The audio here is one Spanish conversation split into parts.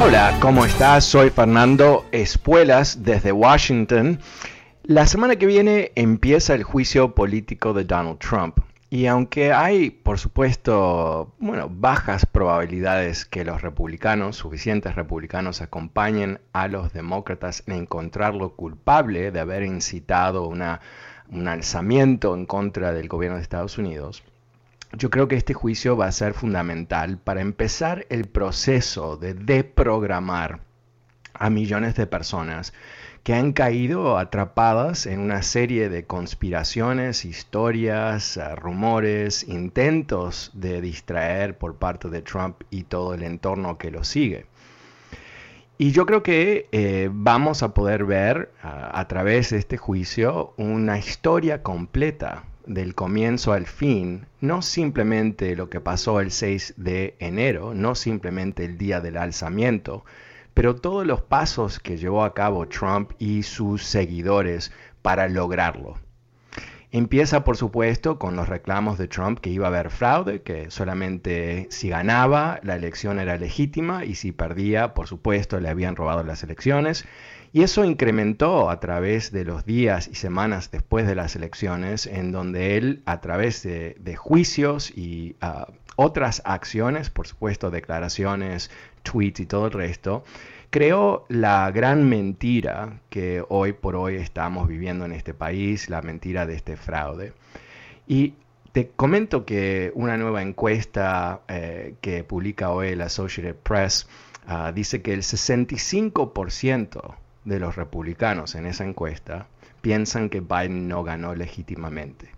Hola, ¿cómo estás? Soy Fernando Espuelas desde Washington. La semana que viene empieza el juicio político de Donald Trump. Y aunque hay, por supuesto, bueno, bajas probabilidades que los republicanos, suficientes republicanos, acompañen a los demócratas en encontrarlo culpable de haber incitado un alzamiento en contra del gobierno de Estados Unidos, yo creo que este juicio va a ser fundamental para empezar el proceso de deprogramar a millones de personas que han caído atrapadas en una serie de conspiraciones, historias, eh, rumores, intentos de distraer por parte de Trump y todo el entorno que lo sigue. Y yo creo que eh, vamos a poder ver a través de este juicio una historia completa del comienzo al fin, no simplemente lo que pasó el 6 de enero, no simplemente el día del alzamiento, pero todos los pasos que llevó a cabo Trump y sus seguidores para lograrlo. Empieza, por supuesto, con los reclamos de Trump que iba a haber fraude, que solamente si ganaba la elección era legítima y si perdía, por supuesto, le habían robado las elecciones. Y eso incrementó a través de los días y semanas después de las elecciones, en donde él, a través de, juicios y ah, otras acciones, por supuesto, declaraciones, tweets y todo el resto, creó la gran mentira que hoy por hoy estamos viviendo en este país, la mentira de este fraude. Y te comento que una nueva encuesta eh, que publica hoy la Associated Press ah, dice que el 65% de los republicanos en esa encuesta piensan que Biden no ganó legítimamente.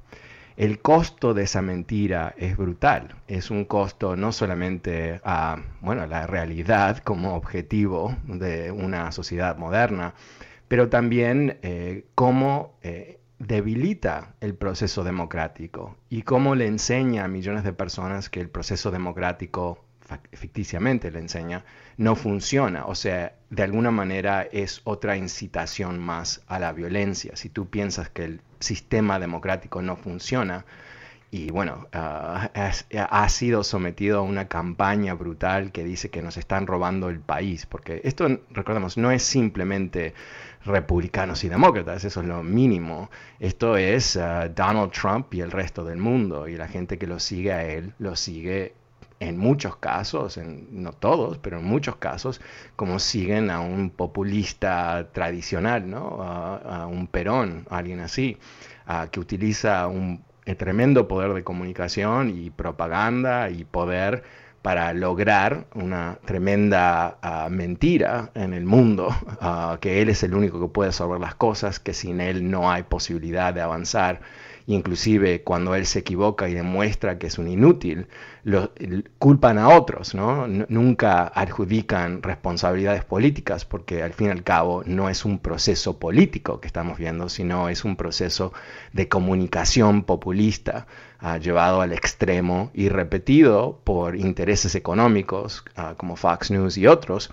El costo de esa mentira es brutal. Es un costo no solamente a bueno, la realidad como objetivo de una sociedad moderna, pero también eh, cómo eh, debilita el proceso democrático y cómo le enseña a millones de personas que el proceso democrático ficticiamente le enseña, no funciona. O sea, de alguna manera es otra incitación más a la violencia. Si tú piensas que el sistema democrático no funciona, y bueno, ah, ha sido sometido a una campaña brutal que dice que nos están robando el país, porque esto, recordemos, no es simplemente republicanos y demócratas, eso es lo mínimo. Esto es ah, Donald Trump y el resto del mundo, y la gente que lo sigue a él lo sigue en muchos casos, en, no todos, pero en muchos casos, como siguen a un populista tradicional, ¿no? a, un Perón, alguien así, que utiliza un tremendo poder de comunicación y propaganda y poder para lograr una tremenda mentira en el mundo, que él es el único que puede resolver las cosas, que sin él no hay posibilidad de avanzar inclusive cuando él se equivoca y demuestra que es un inútil, lo, culpan a otros, ¿no? Nunca adjudican responsabilidades políticas porque al fin y al cabo no es un proceso político que estamos viendo, sino es un proceso de comunicación populista ah, llevado al extremo y repetido por intereses económicos ah, como Fox News y otros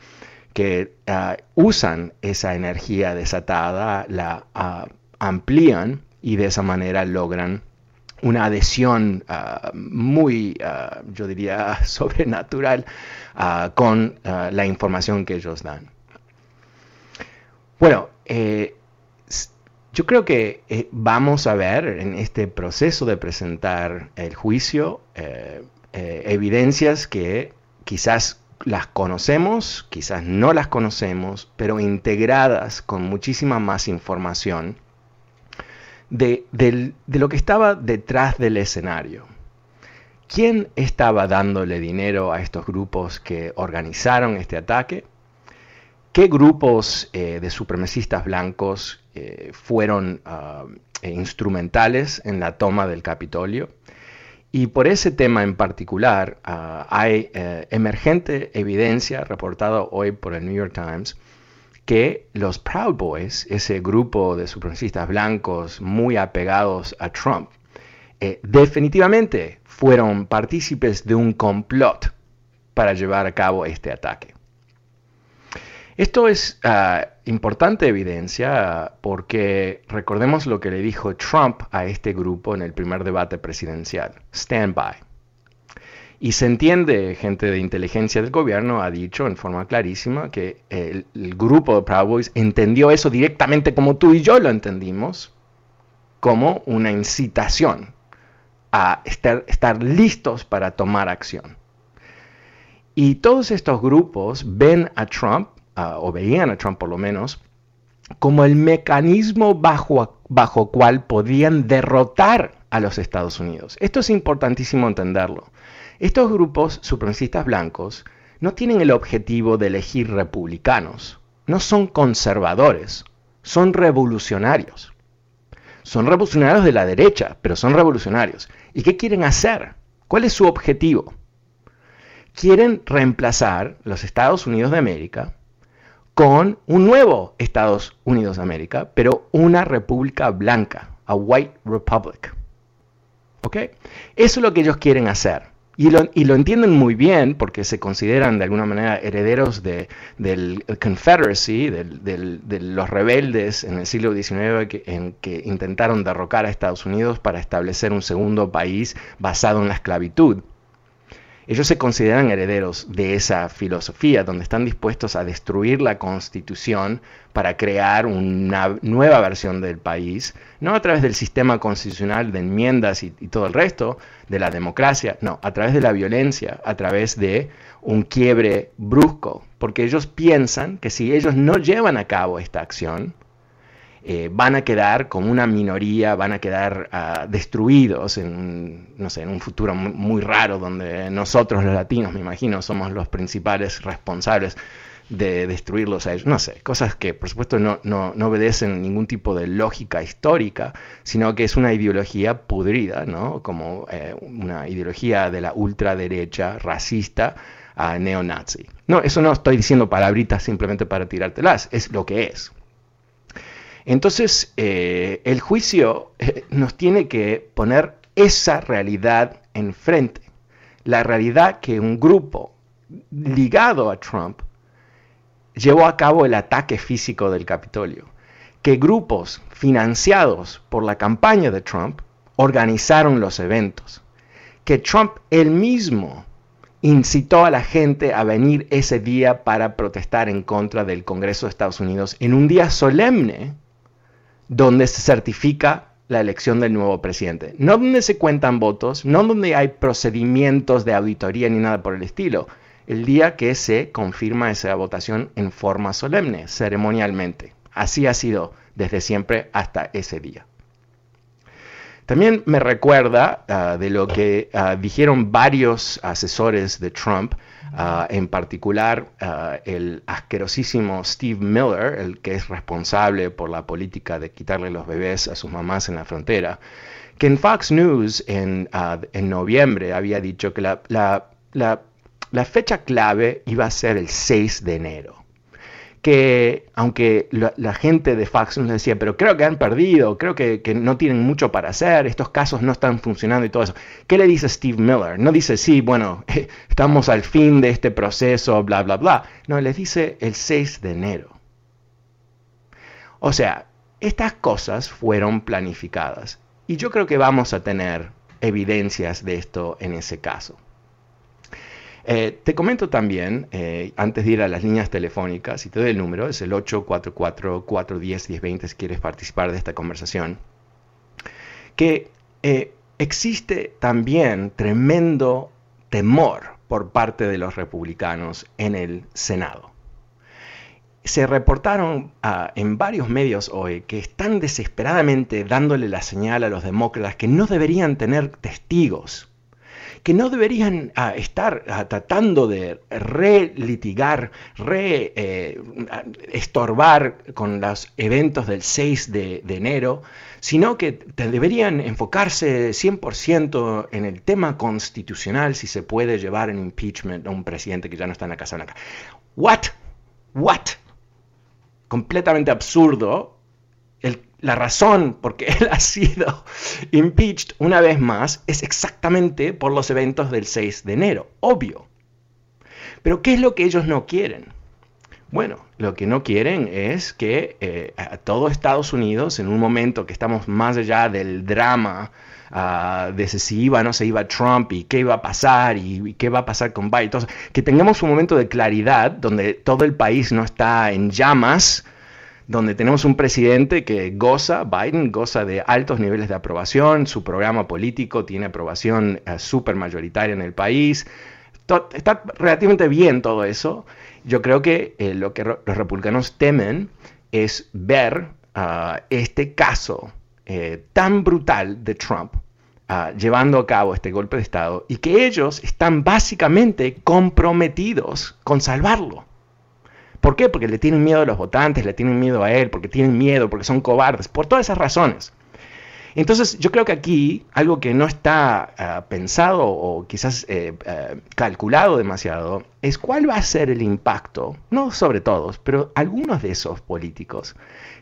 que ah, usan esa energía desatada, la amplían y de esa manera logran una adhesión ah, muy, ah, yo diría, sobrenatural ah, con la información que ellos dan. Bueno, eh, yo creo que eh, vamos a ver en este proceso de presentar el juicio eh, evidencias que quizás las conocemos, quizás no las conocemos, pero integradas con muchísima más información de, de lo que estaba detrás del escenario. ¿Quién estaba dándole dinero a estos grupos que organizaron este ataque? ¿Qué grupos de supremacistas blancos eh, fueron ah, instrumentales en la toma del Capitolio. Y por ese tema en particular ah, hay eh, emergente evidencia reportada hoy por el New York Times que los Proud Boys, ese grupo de supremacistas blancos muy apegados a Trump, eh, definitivamente fueron partícipes de un complot para llevar a cabo este ataque. Esto es ah, importante evidencia porque recordemos lo que le dijo Trump a este grupo en el primer debate presidencial, stand by. Y se entiende, gente de inteligencia del gobierno ha dicho en forma clarísima que el, grupo de Proud Boys entendió eso directamente como tú y yo lo entendimos, como una incitación a estar listos para tomar acción. Y todos estos grupos ven a Trump o veían a Trump por lo menos, como el mecanismo bajo, bajo cual podían derrotar a los Estados Unidos. Esto es importantísimo entenderlo. Estos grupos supremacistas blancos no tienen el objetivo de elegir republicanos, no son conservadores, son revolucionarios. Son revolucionarios de la derecha, pero son revolucionarios. ¿Y qué quieren hacer? ¿Cuál es su objetivo? Quieren reemplazar los Estados Unidos de América con un nuevo Estados Unidos de América, pero una república blanca, a white republic. ¿Ok? Eso es lo que ellos quieren hacer. Y lo, entienden muy bien porque se consideran de alguna manera herederos de, del Confederacy, de los rebeldes en el siglo XIX que, en que intentaron derrocar a Estados Unidos para establecer un segundo país basado en la esclavitud. Ellos se consideran herederos de esa filosofía, donde están dispuestos a destruir la constitución para crear una nueva versión del país, no a través del sistema constitucional de enmiendas y, todo el resto, de la democracia, no, a través de la violencia, a través de un quiebre brusco, porque ellos piensan que si ellos no llevan a cabo esta acción, eh, van a quedar como una minoría, van a quedar uh, destruidos en un, no sé, en un futuro muy, muy, raro donde nosotros los latinos, me imagino, somos los principales responsables de destruirlos a ellos. No sé, cosas que por supuesto no, no, no obedecen ningún tipo de lógica histórica, sino que es una ideología pudrida, ¿no? como eh, una ideología de la ultraderecha racista a neonazi. No, eso no estoy diciendo palabritas simplemente para tirártelas, es lo que es. Entonces, eh, el juicio eh, nos tiene que poner esa realidad enfrente. La realidad que un grupo ligado a Trump llevó a cabo el ataque físico del Capitolio. Que grupos financiados por la campaña de Trump organizaron los eventos. Que Trump él mismo incitó a la gente a venir ese día para protestar en contra del Congreso de Estados Unidos en un día solemne donde se certifica la elección del nuevo presidente. No donde se cuentan votos, no donde hay procedimientos de auditoría ni nada por el estilo. El día que se confirma esa votación en forma solemne, ceremonialmente. Así ha sido desde siempre hasta ese día. También me recuerda ah, de lo que ah, dijeron varios asesores de Trump Ah, en particular ah, el asquerosísimo Steve Miller, el que es responsable por la política de quitarle los bebés a sus mamás en la frontera, que en Fox News en, ah, en noviembre había dicho que la, la fecha clave iba a ser el 6 de enero que aunque la, gente de Fox nos decía, pero creo que han perdido, creo que, no tienen mucho para hacer, estos casos no están funcionando y todo eso. ¿Qué le dice Steve Miller? No dice, sí, bueno, estamos al fin de este proceso, bla, bla, bla. No, les dice el 6 de enero. O sea, estas cosas fueron planificadas y yo creo que vamos a tener evidencias de esto en ese caso. Eh, te comento también, eh, antes de ir a las líneas telefónicas, y te doy el número, es el 844-410-1020 si quieres participar de esta conversación, que eh, existe también tremendo temor por parte de los republicanos en el Senado. Se reportaron ah, en varios medios hoy que están desesperadamente dándole la señal a los demócratas que no deberían tener testigos que no deberían ah, estar ah, tratando de relitigar, re eh, estorbar con los eventos del 6 de, enero, sino que deberían enfocarse 100% en el tema constitucional si se puede llevar en impeachment a un presidente que ya no está en la Casa Blanca. ¿What? ¿What? Completamente absurdo la razón por qué él ha sido impeached una vez más es exactamente por los eventos del 6 de enero, obvio. Pero ¿qué es lo que ellos no quieren? Bueno, lo que no quieren es que eh, a todo Estados Unidos, en un momento que estamos más allá del drama ah, de si iba o no se iba Trump y qué iba a pasar y, qué va a pasar con Biden, que tengamos un momento de claridad donde todo el país no está en llamas, donde tenemos un presidente que goza, Biden goza de altos niveles de aprobación, su programa político tiene aprobación eh, súper mayoritaria en el país, está relativamente bien todo eso. Yo creo que eh, lo que los republicanos temen es ver ah, este caso eh, tan brutal de Trump ah, llevando a cabo este golpe de Estado y que ellos están básicamente comprometidos con salvarlo. ¿Por qué? Porque le tienen miedo a los votantes, le tienen miedo a él, porque tienen miedo, porque son cobardes, por todas esas razones. Entonces, yo creo que aquí algo que no está ah, pensado o quizás eh, eh, calculado demasiado es cuál va a ser el impacto, no sobre todos, pero algunos de esos políticos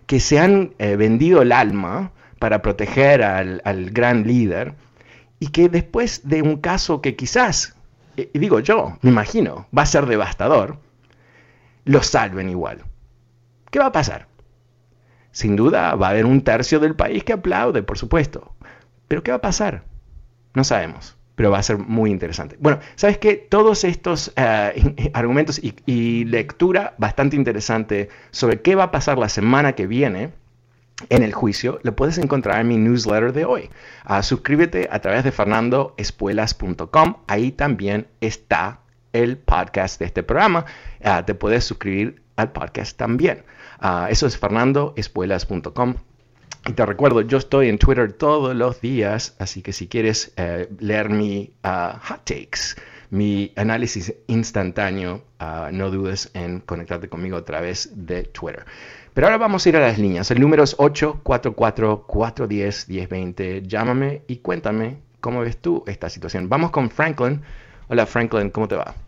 que se han eh, vendido el alma para proteger al, al, gran líder y que después de un caso que quizás, digo yo, me imagino, va a ser devastador, lo salven igual. ¿Qué va a pasar? Sin duda va a haber un tercio del país que aplaude, por supuesto. Pero ¿qué va a pasar? No sabemos, pero va a ser muy interesante. Bueno, ¿sabes qué? Todos estos eh, argumentos y, lectura bastante interesante sobre qué va a pasar la semana que viene en el juicio, lo puedes encontrar en mi newsletter de hoy. Ah, suscríbete a través de fernandoespuelas.com. Ahí también está el podcast de este programa. Ah, te puedes suscribir al podcast también. Ah, eso es fernandoespuelas.com. Y te recuerdo, yo estoy en Twitter todos los días, así que si quieres eh, leer mi ah, hot takes, mi análisis instantáneo, no dudes en conectarte conmigo a través de Twitter. Pero ahora vamos a ir a las líneas. El número es 844-410-1020. Llámame y cuéntame cómo ves tú esta situación. Vamos con Franklin. Hola Franklin, ¿cómo te va?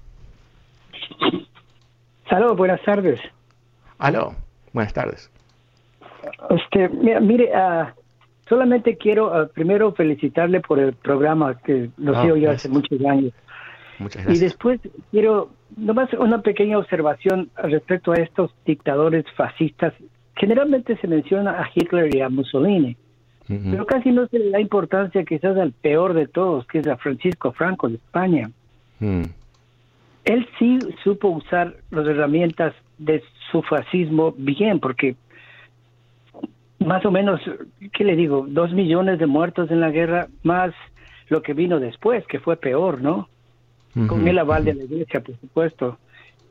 Saludos, buenas tardes. Aló, buenas tardes. Este, mire, ah, solamente quiero ah, primero felicitarle por el programa que lo oh, sigo yo hace muchos años. Muchas gracias. Y después quiero nomás una pequeña observación respecto a estos dictadores fascistas. Generalmente se menciona a Hitler y a Mussolini, pero casi no se le da importancia quizás al peor de todos, que es a Francisco Franco de España. Mm él sí supo usar las herramientas de su fascismo bien, porque más o menos, ¿qué le digo? Dos millones de muertos en la guerra, más lo que vino después, que fue peor, ¿no? Con el aval de la iglesia, por supuesto.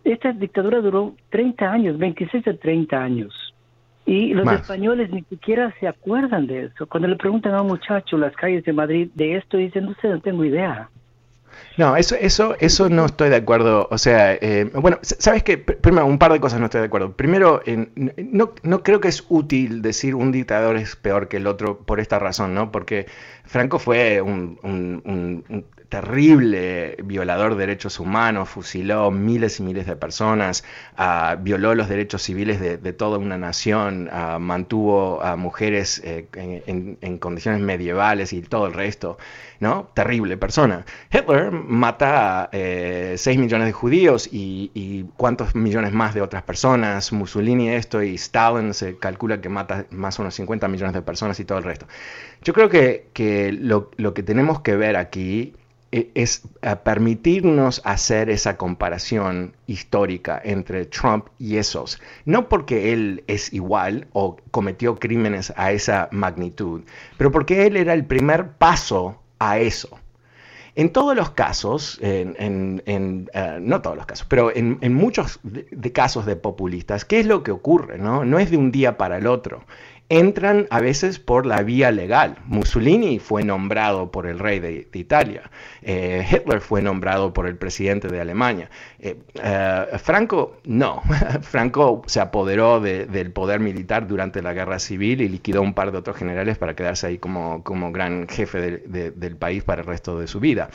Esta dictadura duró 30 años, 26 a 30 años. Y los españoles ni siquiera se acuerdan de eso. Cuando le preguntan a un muchacho en las calles de Madrid de esto, dicen, no sé, no tengo idea. No, eso, eso, eso no estoy de acuerdo. O sea, eh, bueno, sabes que primero un par de cosas no estoy de acuerdo. Primero, no, no creo que es útil decir un dictador es peor que el otro por esta razón, ¿no? Porque Franco fue un, terrible violador de derechos humanos, fusiló miles y miles de personas, ah, violó los derechos civiles de, toda una nación, ah, mantuvo a mujeres eh, en, condiciones medievales y todo el resto, ¿no? Terrible persona. Hitler mata a 6 eh, millones de judíos y, y, cuántos millones más de otras personas, Mussolini esto y Stalin se calcula que mata más o menos 50 millones de personas y todo el resto. Yo creo que, que lo, lo que tenemos que ver aquí es permitirnos hacer esa comparación histórica entre Trump y esos. No porque él es igual o cometió crímenes a esa magnitud, pero porque él era el primer paso a eso. En todos los casos, en, eh, no todos los casos, pero en, muchos de, casos de populistas, ¿qué es lo que ocurre? No? no es de un día para el otro entran a veces por la vía legal. Mussolini fue nombrado por el rey de, Italia, eh, Hitler fue nombrado por el presidente de Alemania. Eh, eh, Franco, no, Franco se apoderó del poder militar durante la guerra civil y liquidó un par de otros generales para quedarse ahí como, como gran jefe del país para el resto de su vida.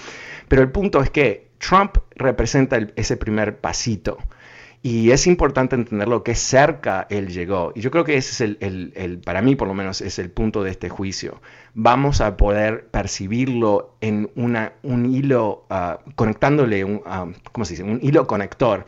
Pero el punto es que Trump representa ese primer pasito. Y es importante entender lo que cerca él llegó. Y yo creo que ese es el, para mí por lo menos, es el punto de este juicio. Vamos a poder percibirlo en una, un hilo, ah, conectándole, un, ah, ¿cómo se dice? Un hilo conector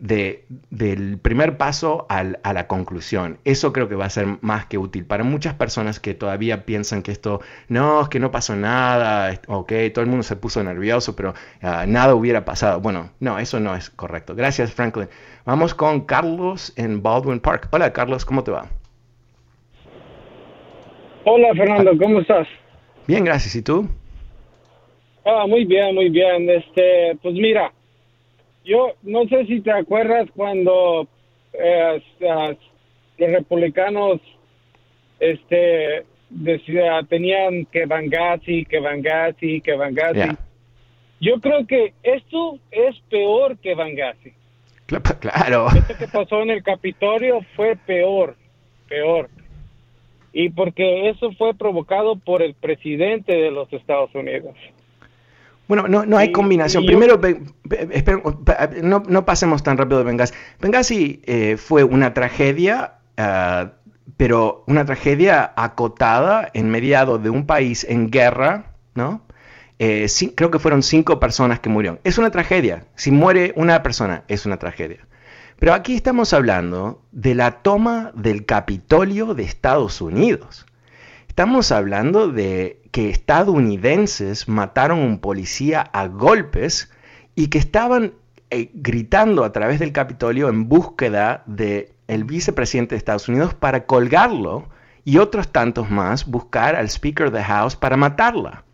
de, del primer paso a la conclusión. Eso creo que va a ser más que útil para muchas personas que todavía piensan que esto, no, es que no pasó nada, ok, todo el mundo se puso nervioso, pero ah, nada hubiera pasado. Bueno, no, eso no es correcto. Gracias, Franklin. Vamos con Carlos en Baldwin Park. Hola, Carlos, ¿cómo te va? Hola, Fernando, ¿cómo estás? Bien, gracias. ¿Y tú? Ah, muy bien, muy bien. Este, pues mira, yo no sé si te acuerdas cuando eh, los republicanos este decía, tenían que Benghazi, que Benghazi, que Benghazi. Yo creo que esto es peor que Benghazi. Claro. Esto que pasó en el Capitolio fue peor, peor. Y porque eso fue provocado por el presidente de los Estados Unidos. Bueno, no, no hay combinación. Primero, no, no, pasemos tan rápido de Benghazi. Benghazi eh, fue una tragedia, ah, pero una tragedia acotada en mediado de un país en guerra, ¿no? Eh, creo que fueron cinco personas que murieron. Es una tragedia. Si muere una persona, es una tragedia. Pero aquí estamos hablando de la toma del Capitolio de Estados Unidos. Estamos hablando de que estadounidenses mataron a un policía a golpes y que estaban eh, gritando a través del Capitolio en búsqueda del el vicepresidente de Estados Unidos para colgarlo y otros tantos más buscar al Speaker de House para matarla.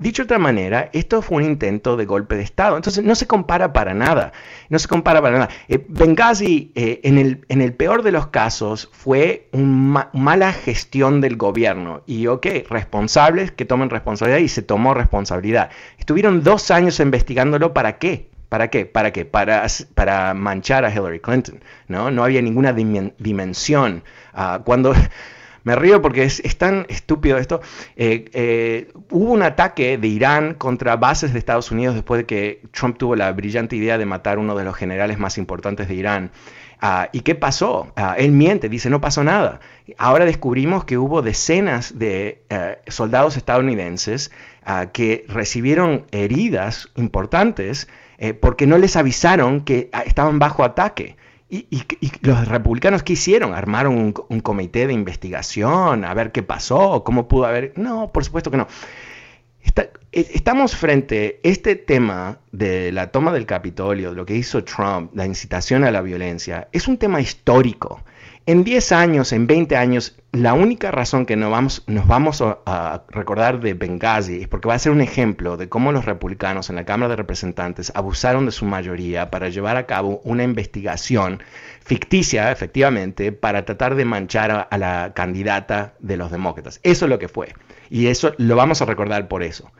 Dicho de otra manera, esto fue un intento de golpe de Estado. Entonces no se compara para nada. No se compara para nada. Eh, Benghazi, eh, en, el, en, el, peor de los casos, fue una mala gestión del gobierno. Y ok, responsables que tomen responsabilidad y se tomó responsabilidad. Estuvieron dos años investigándolo para qué. ¿Para qué? ¿Para qué? Para, manchar a Hillary Clinton. No, no había ninguna dimensión. Uh, cuando me río porque es, tan estúpido esto. Eh, eh, hubo un ataque de Irán contra bases de Estados Unidos después de que Trump tuvo la brillante idea de matar uno de los generales más importantes de Irán. Ah, ¿Y qué pasó? Ah, él miente, dice no pasó nada. Ahora descubrimos que hubo decenas de eh, soldados estadounidenses ah, que recibieron heridas importantes porque no les avisaron que estaban bajo ataque. ¿Y, los republicanos qué hicieron? ¿Armaron un, comité de investigación a ver qué pasó? ¿Cómo pudo haber? No, por supuesto que no. E, estamos frente a este tema de la toma del Capitolio, lo que hizo Trump, la incitación a la violencia. Es un tema histórico. En 10 años, en 20 años, la única razón que nos vamos, nos vamos a, recordar de Benghazi es porque va a ser un ejemplo de cómo los republicanos en la Cámara de Representantes abusaron de su mayoría para llevar a cabo una investigación ficticia, efectivamente, para tratar de manchar a la candidata de los demócratas. Eso es lo que fue. Y eso lo vamos a recordar por eso.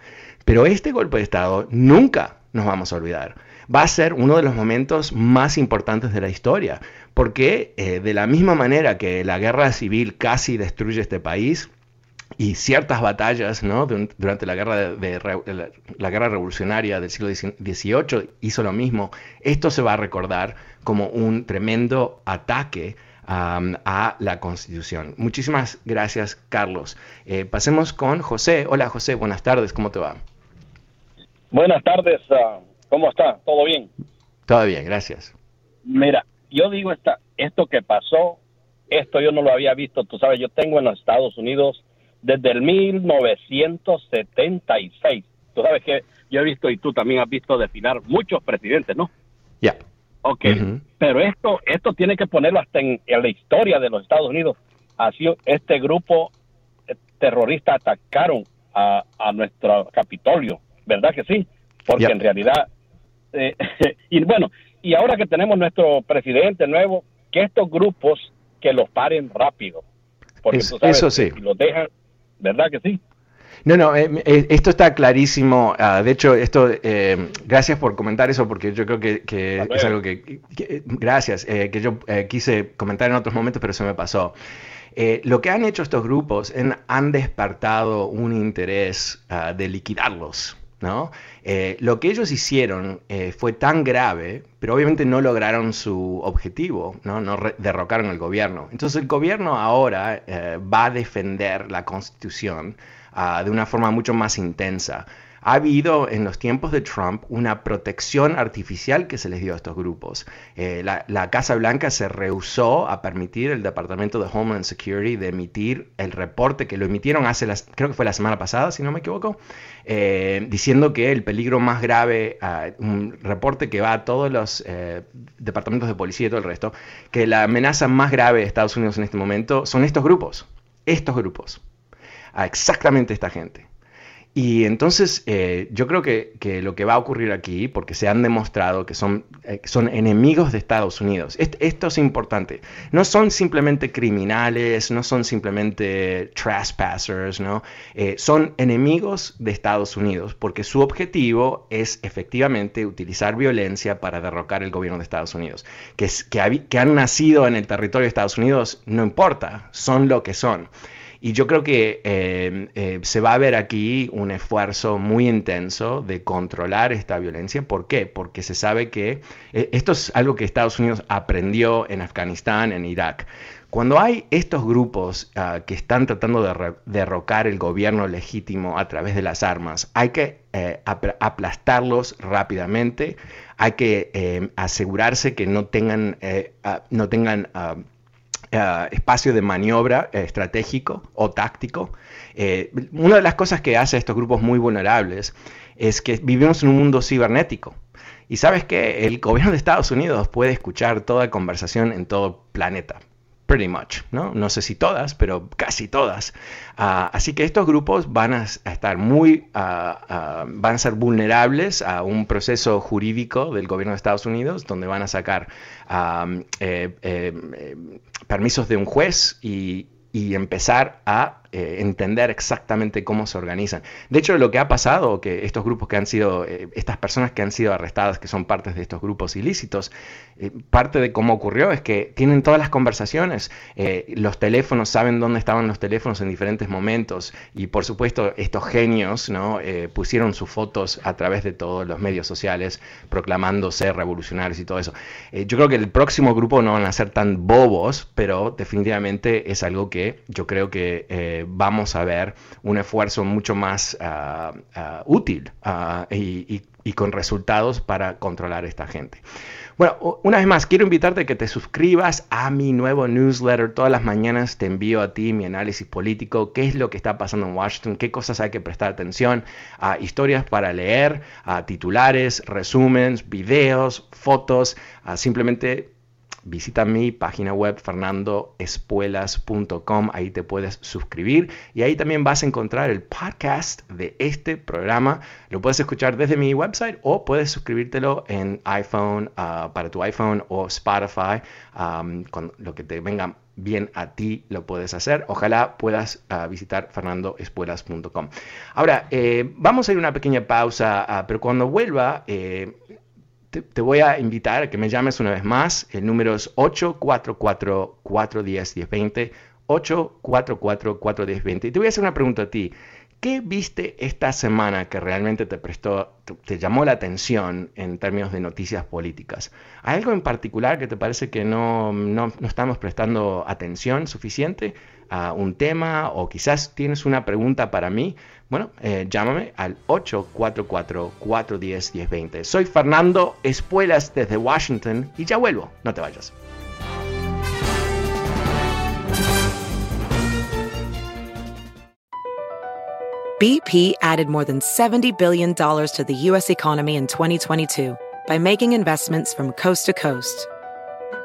Pero este golpe de Estado nunca nos vamos a olvidar. Va a ser uno de los momentos más importantes de la historia, porque eh, de la misma manera que la guerra civil casi destruye este país, y ciertas batallas ¿no? durante la guerra, de, la, guerra revolucionaria del siglo XVIII hizo lo mismo. Esto se va a recordar como un tremendo ataque a la Constitución. Muchísimas gracias, Carlos. Eh, pasemos con José. Hola, José. Buenas tardes. ¿Cómo te va? Buenas tardes. Ah, ¿Cómo está? ¿Todo bien? Todo bien, gracias. Mira, yo digo esta, esto que pasó, esto yo no lo había visto, tú sabes, yo tengo en los Estados Unidos desde el 1976, tú sabes que yo he visto y tú también has visto definar muchos presidentes, ¿no? Ya. Ok, pero esto, esto tiene que ponerlo hasta en, la historia de los Estados Unidos. Así este grupo terrorista atacaron a, nuestro Capitolio, ¿verdad que sí? Porque en realidad, eh, y bueno, y ahora que tenemos nuestro presidente nuevo, que estos grupos que los paren rápido. Porque eso sí. Si los dejan, ¿verdad que sí? No, no, eh, eh, esto está clarísimo. Ah, de hecho, esto, eh, gracias por comentar eso, porque yo creo que, es algo que, gracias, que yo quise comentar en otros momentos, pero se me pasó. lo que han hecho estos grupos han despertado un interés ah, de liquidarlos. ¿No? lo que ellos hicieron fue tan grave, pero obviamente no lograron su objetivo, no, derrocaron el gobierno. Entonces el gobierno ahora va a defender la constitución Ah, de una forma mucho más intensa. Ha habido en los tiempos de Trump una protección artificial que se les dio a estos grupos. Eh, la, Casa Blanca se rehusó a permitir el Departamento de Homeland Security de emitir el reporte que lo emitieron hace, las, creo que fue la semana pasada, si no me equivoco, eh, diciendo que el peligro más grave, ah, un reporte que va a todos los eh, departamentos de policía y todo el resto, que la amenaza más grave de Estados Unidos en este momento son estos grupos, estos grupos a exactamente esta gente. Y entonces eh, yo creo que, lo que va a ocurrir aquí, porque se han demostrado que son, eh, enemigos de Estados Unidos, esto es importante, no son simplemente criminales, no son simplemente trespassers, ¿no? Eh, son enemigos de Estados Unidos, porque su objetivo es efectivamente utilizar violencia para derrocar el gobierno de Estados Unidos. Que, que, que han nacido en el territorio de Estados Unidos, no importa, son lo que son. Y yo creo que eh, eh, se va a ver aquí un esfuerzo muy intenso de controlar esta violencia. ¿Por qué? Porque se sabe que eh, esto es algo que Estados Unidos aprendió en Afganistán, en Irak. Cuando hay estos grupos ah, que están tratando de derrocar el gobierno legítimo a través de las armas, hay que aplastarlos rápidamente, hay que asegurarse que no tengan, ah, no tengan ah, eh, espacio de maniobra eh, estratégico o táctico. Eh, una de las cosas que hace a estos grupos muy vulnerables es que vivimos en un mundo cibernético. Y sabes que el gobierno de Estados Unidos puede escuchar toda conversación en todo planeta pretty much, ¿no? No sé si todas, pero casi todas. Ah, así que estos grupos van a, estar muy, ah, van a ser vulnerables a un proceso jurídico del gobierno de Estados Unidos, donde van a sacar eh, eh, eh, permisos de un juez y, y empezar a eh, entender exactamente cómo se organizan. De hecho, lo que ha pasado, que estos grupos que han sido, eh, estas personas que han sido arrestadas, que son partes de estos grupos ilícitos, eh, parte de cómo ocurrió es que tienen todas las conversaciones, los teléfonos, saben dónde estaban los teléfonos en diferentes momentos y por supuesto estos genios ¿no? pusieron sus fotos a través de todos los medios sociales proclamándose revolucionarios y todo eso. yo creo que el próximo grupo no van a ser tan bobos, pero definitivamente es algo que yo creo que vamos a ver un esfuerzo mucho más ah, ah, útil ah, y, con resultados para controlar esta gente. Bueno, una vez más, quiero invitarte a que te suscribas a mi nuevo newsletter. Todas las mañanas te envío a ti mi análisis político, qué es lo que está pasando en Washington, qué cosas hay que prestar atención, a historias para leer, a titulares, resúmenes, videos, fotos, simplemente visita mi página web fernandoespuelas.com, ahí te puedes suscribir y ahí también vas a encontrar el podcast de este programa. Lo puedes escuchar desde mi website o puedes suscribírtelo en iPhone, ah, para tu iPhone o Spotify, con lo que te venga bien a ti lo puedes hacer. Ojalá puedas ah, visitar fernandoespuelas.com. Ahora, eh, vamos a ir a una pequeña pausa, ah, pero cuando vuelva, eh, te, voy a invitar a que me llames una vez más. El número es 844-410-1020. 844-410-20. Y te voy a hacer una pregunta a ti. ¿Qué viste esta semana que realmente te prestó, te, llamó la atención en términos de noticias políticas? ¿Hay algo en particular que te parece que no, no, no estamos prestando atención suficiente a un tema o quizás tienes una pregunta para mí? Bueno, eh, llámame al 844-410-1020. Soy Fernando Espuelas desde Washington y ya vuelvo. No te vayas. BP added more than $70 billion to the U.S. economy in 2022 by making investments from coast to coast.